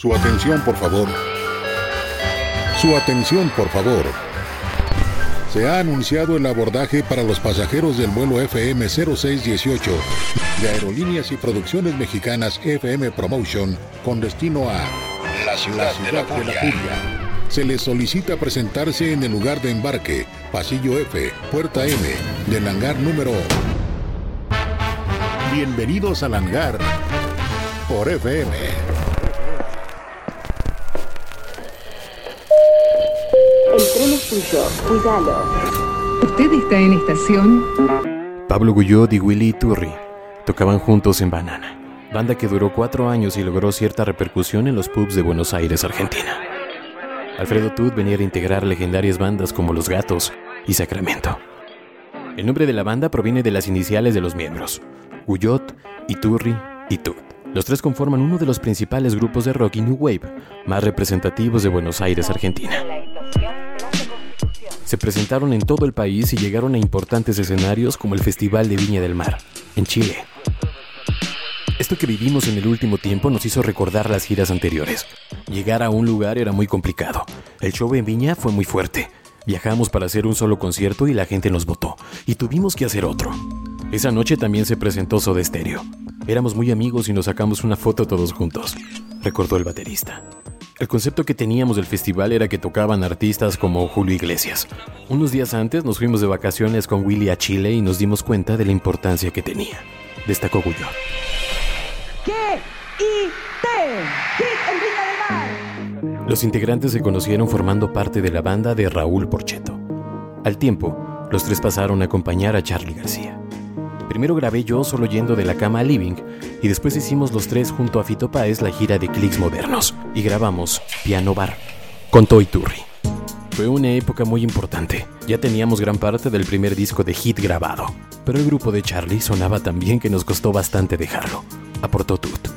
Su atención, por favor. Su atención, por favor. Se ha anunciado el abordaje para los pasajeros del vuelo FM 0618 de Aerolíneas y Producciones Mexicanas FM Promotion con destino a la ciudad, de, la, Furia. Se les solicita presentarse en el lugar de embarque, pasillo F, puerta M, del hangar número. Bienvenidos al hangar por FM. Tuyo, cuídalo. ¿Usted está en estación? Pablo Guyot y Willy Turri tocaban juntos en Banana, banda que duró cuatro años y logró cierta repercusión en los pubs de Buenos Aires, Argentina. Alfredo Tut venía a integrar legendarias bandas como Los Gatos y Sacramento. El nombre de la banda proviene de las iniciales de los miembros, Guyot, Iturri y Tut. Los tres conforman uno de los principales grupos de rock y new wave más representativos de Buenos Aires, Argentina. Se presentaron en todo el país y llegaron a importantes escenarios como el Festival de Viña del Mar, en Chile. Esto que vivimos en el último tiempo nos hizo recordar las giras anteriores. Llegar a un lugar era muy complicado. El show en Viña fue muy fuerte. Viajamos para hacer un solo concierto y la gente nos votó, y tuvimos que hacer otro. Esa noche también se presentó Soda Stereo. Éramos muy amigos y nos sacamos una foto todos juntos, recordó el baterista. El concepto que teníamos del festival era que tocaban artistas como Julio Iglesias. Unos días antes nos fuimos de vacaciones con Willy a Chile y nos dimos cuenta de la importancia que tenía, destacó Mar. Los integrantes se conocieron formando parte de la banda de Raúl Porcheto. Al tiempo, los tres pasaron a acompañar a Charlie García. Primero grabé yo solo yendo de la cama al living y después hicimos los tres junto a Fito Páez la gira de Clicks Modernos y grabamos Piano Bar con Toy Turri. Fue una época muy importante. Ya teníamos gran parte del primer disco de hit grabado, pero el grupo de Charlie sonaba tan bien que nos costó bastante dejarlo. Aportó Tut.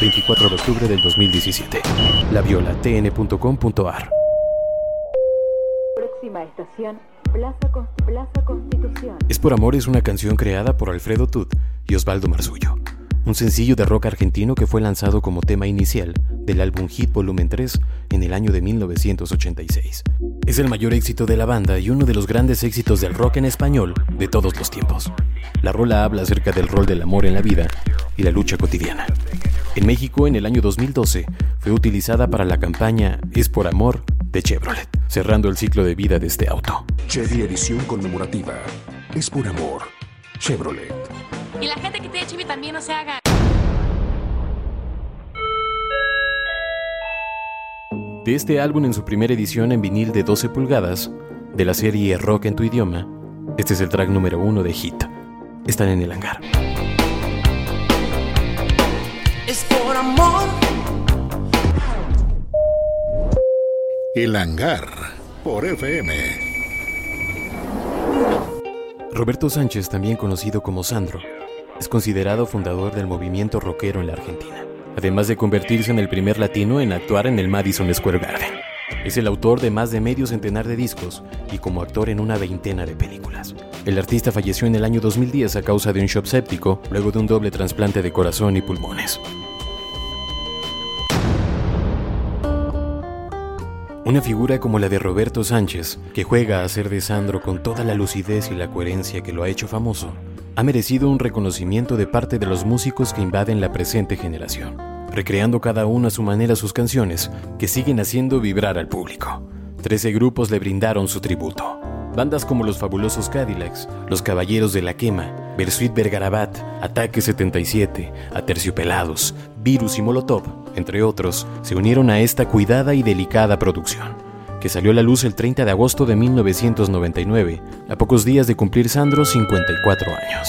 24 de octubre del 2017. La viola tn.com.ar. Próxima estación, Plaza, Con- Plaza Constitución. Es por amor es una canción creada por Alfredo Tut y Osvaldo Marzullo, un sencillo de rock argentino que fue lanzado como tema inicial del álbum Hit Volumen 3 en el año de 1986. Es el mayor éxito de la banda y uno de los grandes éxitos del rock en español de todos los tiempos. La rola habla acerca del rol del amor en la vida y la lucha cotidiana. En México, en el año 2012, fue utilizada para la campaña Es por amor de Chevrolet, cerrando el ciclo de vida de este auto. Chevy edición conmemorativa. Es por amor. Chevrolet. Y la gente que tiene chivi también no se haga. De este álbum en su primera edición en vinil de 12 pulgadas, de la serie Rock en tu idioma, este es el track número uno de Hit. Están en el hangar. El hangar por FM. Roberto Sánchez, también conocido como Sandro, es considerado fundador del movimiento rockero en la Argentina, además de convertirse en el primer latino en actuar en el Madison Square Garden. Es el autor de más de medio centenar de discos y como actor en una veintena de películas. El artista falleció en el año 2010 a causa de un shock séptico luego de un doble trasplante de corazón y pulmones. Una figura como la de Roberto Sánchez, que juega a ser de Sandro con toda la lucidez y la coherencia que lo ha hecho famoso, ha merecido un reconocimiento de parte de los músicos que invaden la presente generación, recreando cada uno a su manera sus canciones, que siguen haciendo vibrar al público. Trece grupos le brindaron su tributo. Bandas como los fabulosos Cadillacs, los Caballeros de la Quema, Bersuit Vergarabat, Ataque 77, Aterciopelados, Virus y Molotov, entre otros, se unieron a esta cuidada y delicada producción, que salió a la luz el 30 de agosto de 1999, a pocos días de cumplir Sandro 54 años.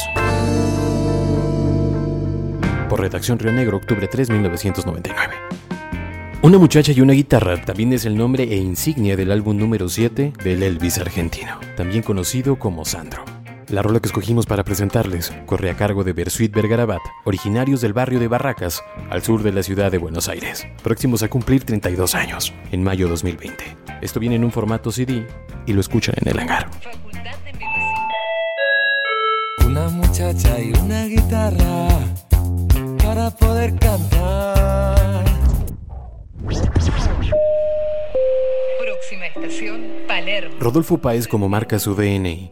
Por redacción Río Negro, octubre 3, 1999. Una muchacha y una guitarra también es el nombre e insignia del álbum número 7 del Elvis argentino, también conocido como Sandro. La rola que escogimos para presentarles corre a cargo de Bersuit Bergarabat, originarios del barrio de Barracas, al sur de la ciudad de Buenos Aires, próximos a cumplir 32 años, en mayo 2020. Esto viene en un formato CD y lo escuchan en el hangar. Una muchacha y una guitarra para poder cantar. Próxima estación, Palermo. Rodolfo Páez, como marca su DNI,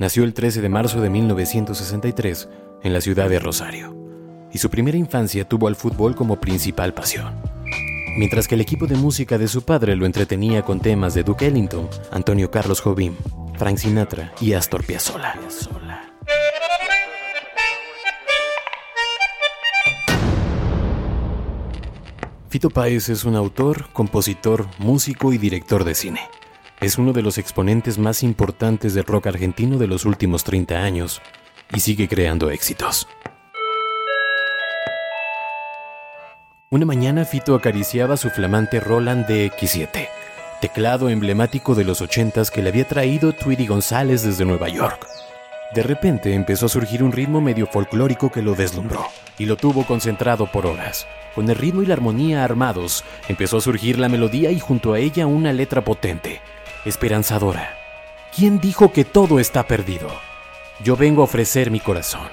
nació el 13 de marzo de 1963 en la ciudad de Rosario, y su primera infancia tuvo al fútbol como principal pasión. Mientras que el equipo de música de su padre lo entretenía con temas de Duke Ellington, Antonio Carlos Jobim, Frank Sinatra y Astor Piazzolla. Fito Páez es un autor, compositor, músico y director de cine. Es uno de los exponentes más importantes del rock argentino de los últimos 30 años y sigue creando éxitos. Una mañana Fito acariciaba su flamante Roland DX7, teclado emblemático de los 80s que le había traído Tweety González desde Nueva York. De repente empezó a surgir un ritmo medio folclórico que lo deslumbró y lo tuvo concentrado por horas. Con el ritmo y la armonía armados, empezó a surgir la melodía y junto a ella una letra potente, esperanzadora. ¿Quién dijo que todo está perdido? Yo vengo a ofrecer mi corazón.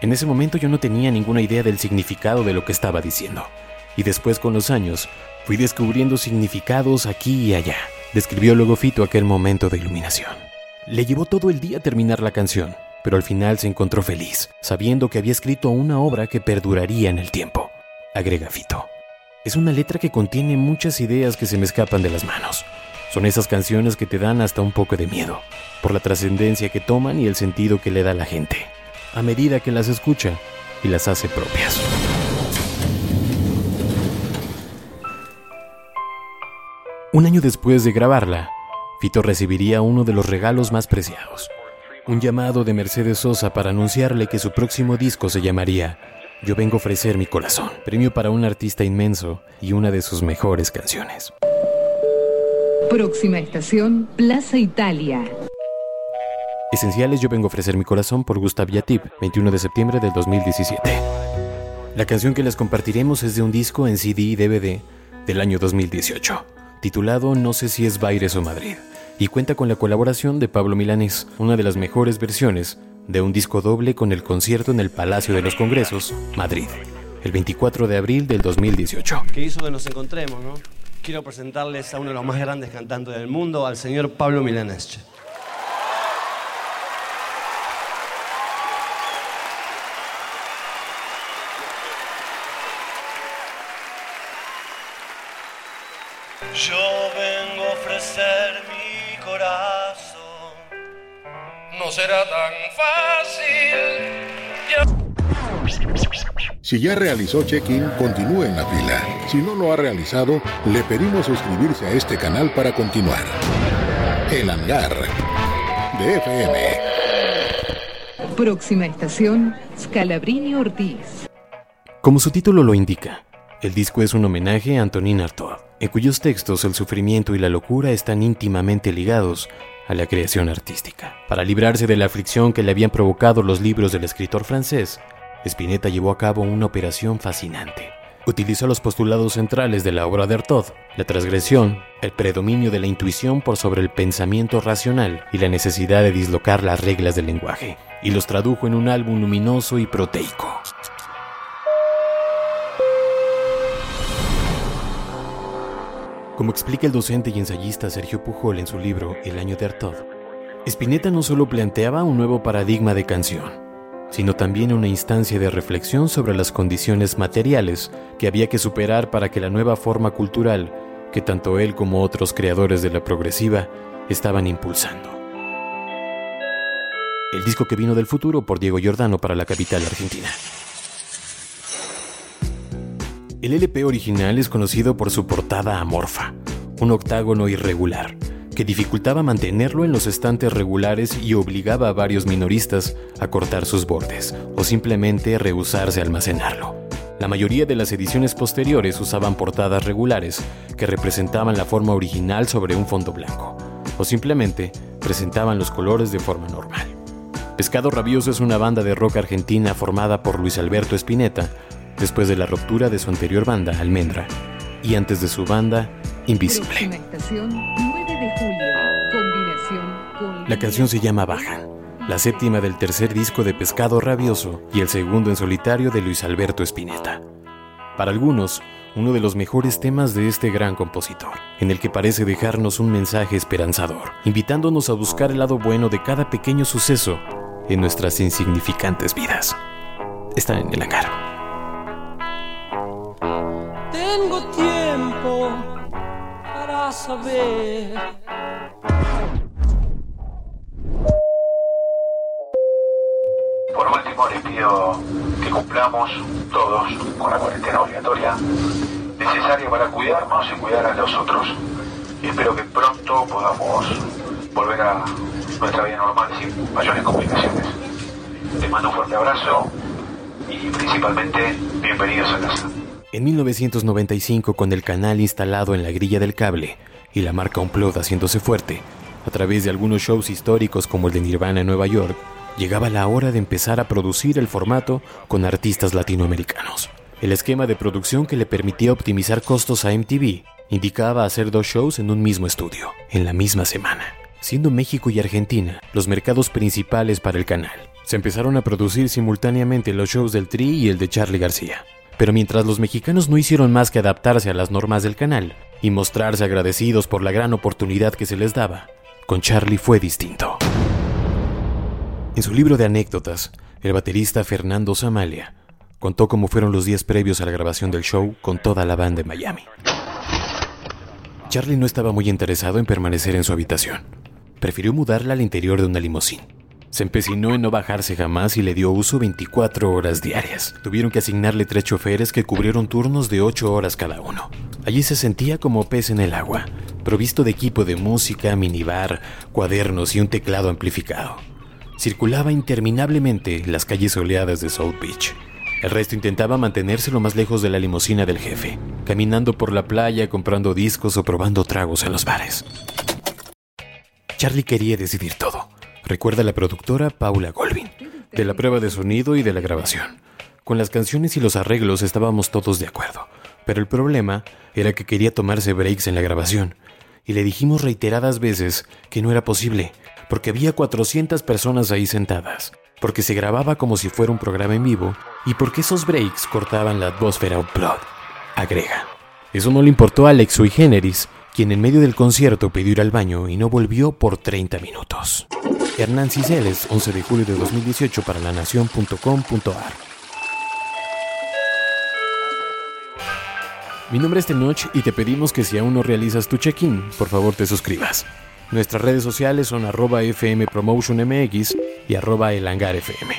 En ese momento yo no tenía ninguna idea del significado de lo que estaba diciendo. Y después con los años fui descubriendo significados aquí y allá. Describió luego Fito aquel momento de iluminación. Le llevó todo el día terminar la canción, pero al final se encontró feliz, sabiendo que había escrito una obra que perduraría en el tiempo agrega Fito. Es una letra que contiene muchas ideas que se me escapan de las manos. Son esas canciones que te dan hasta un poco de miedo, por la trascendencia que toman y el sentido que le da la gente, a medida que las escucha y las hace propias. Un año después de grabarla, Fito recibiría uno de los regalos más preciados, un llamado de Mercedes Sosa para anunciarle que su próximo disco se llamaría yo vengo a ofrecer mi corazón, premio para un artista inmenso y una de sus mejores canciones. Próxima estación, Plaza Italia. Esenciales Yo vengo a ofrecer mi corazón por Gustav Yatip, 21 de septiembre del 2017. La canción que les compartiremos es de un disco en CD y DVD del año 2018, titulado No sé si es Baires o Madrid, y cuenta con la colaboración de Pablo Milanés, una de las mejores versiones de un disco doble con el concierto en el Palacio de los Congresos, Madrid, el 24 de abril del 2018. Que hizo que nos encontremos, ¿no? Quiero presentarles a uno de los más grandes cantantes del mundo, al señor Pablo Milanés. Yo vengo a ofrecer mi corazón no será tan fácil. Si ya realizó check-in, continúe en la fila. Si no lo ha realizado, le pedimos suscribirse a este canal para continuar. El hangar de FM. Próxima estación, Scalabrini Ortiz. Como su título lo indica, el disco es un homenaje a Antonin Artaud, en cuyos textos el sufrimiento y la locura están íntimamente ligados a la creación artística. Para librarse de la aflicción que le habían provocado los libros del escritor francés, Spinetta llevó a cabo una operación fascinante. Utilizó los postulados centrales de la obra de Artaud, la transgresión, el predominio de la intuición por sobre el pensamiento racional y la necesidad de dislocar las reglas del lenguaje, y los tradujo en un álbum luminoso y proteico. Como explica el docente y ensayista Sergio Pujol en su libro El año de Artaud, Spinetta no solo planteaba un nuevo paradigma de canción, sino también una instancia de reflexión sobre las condiciones materiales que había que superar para que la nueva forma cultural que tanto él como otros creadores de la progresiva estaban impulsando. El disco que vino del futuro por Diego Giordano para la capital argentina. El LP original es conocido por su portada amorfa, un octágono irregular, que dificultaba mantenerlo en los estantes regulares y obligaba a varios minoristas a cortar sus bordes o simplemente rehusarse a almacenarlo. La mayoría de las ediciones posteriores usaban portadas regulares que representaban la forma original sobre un fondo blanco, o simplemente presentaban los colores de forma normal. Pescado Rabioso es una banda de rock argentina formada por Luis Alberto Spinetta, después de la ruptura de su anterior banda, Almendra, y antes de su banda, Invisible. La canción se llama Bajan, la séptima del tercer disco de Pescado Rabioso y el segundo en solitario de Luis Alberto Spinetta. Para algunos, uno de los mejores temas de este gran compositor, en el que parece dejarnos un mensaje esperanzador, invitándonos a buscar el lado bueno de cada pequeño suceso en nuestras insignificantes vidas. Está en el hangar. Tengo tiempo Por último, le pido que cumplamos todos con la cuarentena obligatoria necesaria para cuidarnos y cuidar a los otros. Y espero que pronto podamos volver a nuestra vida normal sin mayores complicaciones. Les mando un fuerte abrazo y principalmente bienvenidos a casa. En 1995, con el canal instalado en la grilla del cable y la marca Unplugged haciéndose fuerte, a través de algunos shows históricos como el de Nirvana en Nueva York, llegaba la hora de empezar a producir el formato con artistas latinoamericanos. El esquema de producción que le permitía optimizar costos a MTV indicaba hacer dos shows en un mismo estudio, en la misma semana, siendo México y Argentina los mercados principales para el canal. Se empezaron a producir simultáneamente los shows del Tri y el de Charlie García. Pero mientras los mexicanos no hicieron más que adaptarse a las normas del canal y mostrarse agradecidos por la gran oportunidad que se les daba, con Charlie fue distinto. En su libro de anécdotas, el baterista Fernando Samalia contó cómo fueron los días previos a la grabación del show con toda la banda en Miami. Charlie no estaba muy interesado en permanecer en su habitación. Prefirió mudarla al interior de una limusín. Se empecinó en no bajarse jamás y le dio uso 24 horas diarias. Tuvieron que asignarle tres choferes que cubrieron turnos de 8 horas cada uno. Allí se sentía como pez en el agua, provisto de equipo de música, minibar, cuadernos y un teclado amplificado. Circulaba interminablemente las calles soleadas de South Beach. El resto intentaba mantenerse lo más lejos de la limusina del jefe, caminando por la playa, comprando discos o probando tragos en los bares. Charlie quería decidir todo. Recuerda la productora Paula Golvin, de la prueba de sonido y de la grabación. Con las canciones y los arreglos estábamos todos de acuerdo, pero el problema era que quería tomarse breaks en la grabación, y le dijimos reiteradas veces que no era posible, porque había 400 personas ahí sentadas, porque se grababa como si fuera un programa en vivo y porque esos breaks cortaban la atmósfera upload. Agrega. Eso no le importó a Alex Sui Generis, quien en medio del concierto pidió ir al baño y no volvió por 30 minutos. Hernán Ciceles, 11 de julio de 2018 para lanación.com.ar. Mi nombre es Tenoch y te pedimos que si aún no realizas tu check-in, por favor te suscribas. Nuestras redes sociales son arroba FM Promotion MX y arroba El Hangar FM.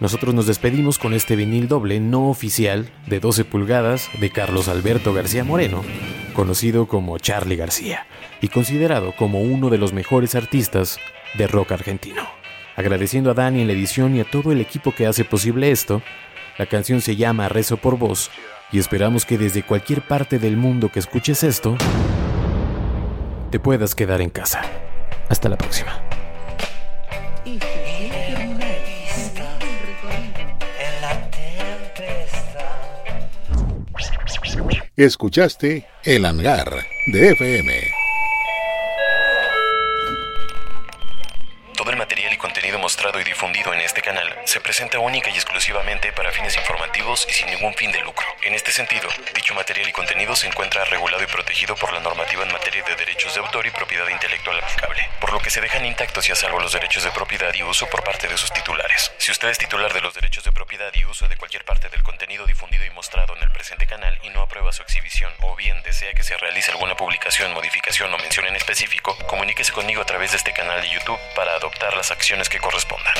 Nosotros nos despedimos con este vinil doble no oficial de 12 pulgadas de Carlos Alberto García Moreno, conocido como Charlie García y considerado como uno de los mejores artistas de rock argentino. Agradeciendo a Dani en la edición y a todo el equipo que hace posible esto, la canción se llama Rezo por Voz y esperamos que desde cualquier parte del mundo que escuches esto, te puedas quedar en casa. Hasta la próxima. Escuchaste El Hangar de FM. Mostrado y difundido en este canal se presenta única y exclusivamente para fines informativos y sin ningún fin de lucro. En este sentido, dicho material y contenido se encuentra regulado y protegido por la normativa en materia de autor y propiedad intelectual aplicable, por lo que se dejan intactos y a salvo los derechos de propiedad y uso por parte de sus titulares. Si usted es titular de los derechos de propiedad y uso de cualquier parte del contenido difundido y mostrado en el presente canal y no aprueba su exhibición o bien desea que se realice alguna publicación, modificación o mención en específico, comuníquese conmigo a través de este canal de YouTube para adoptar las acciones que correspondan.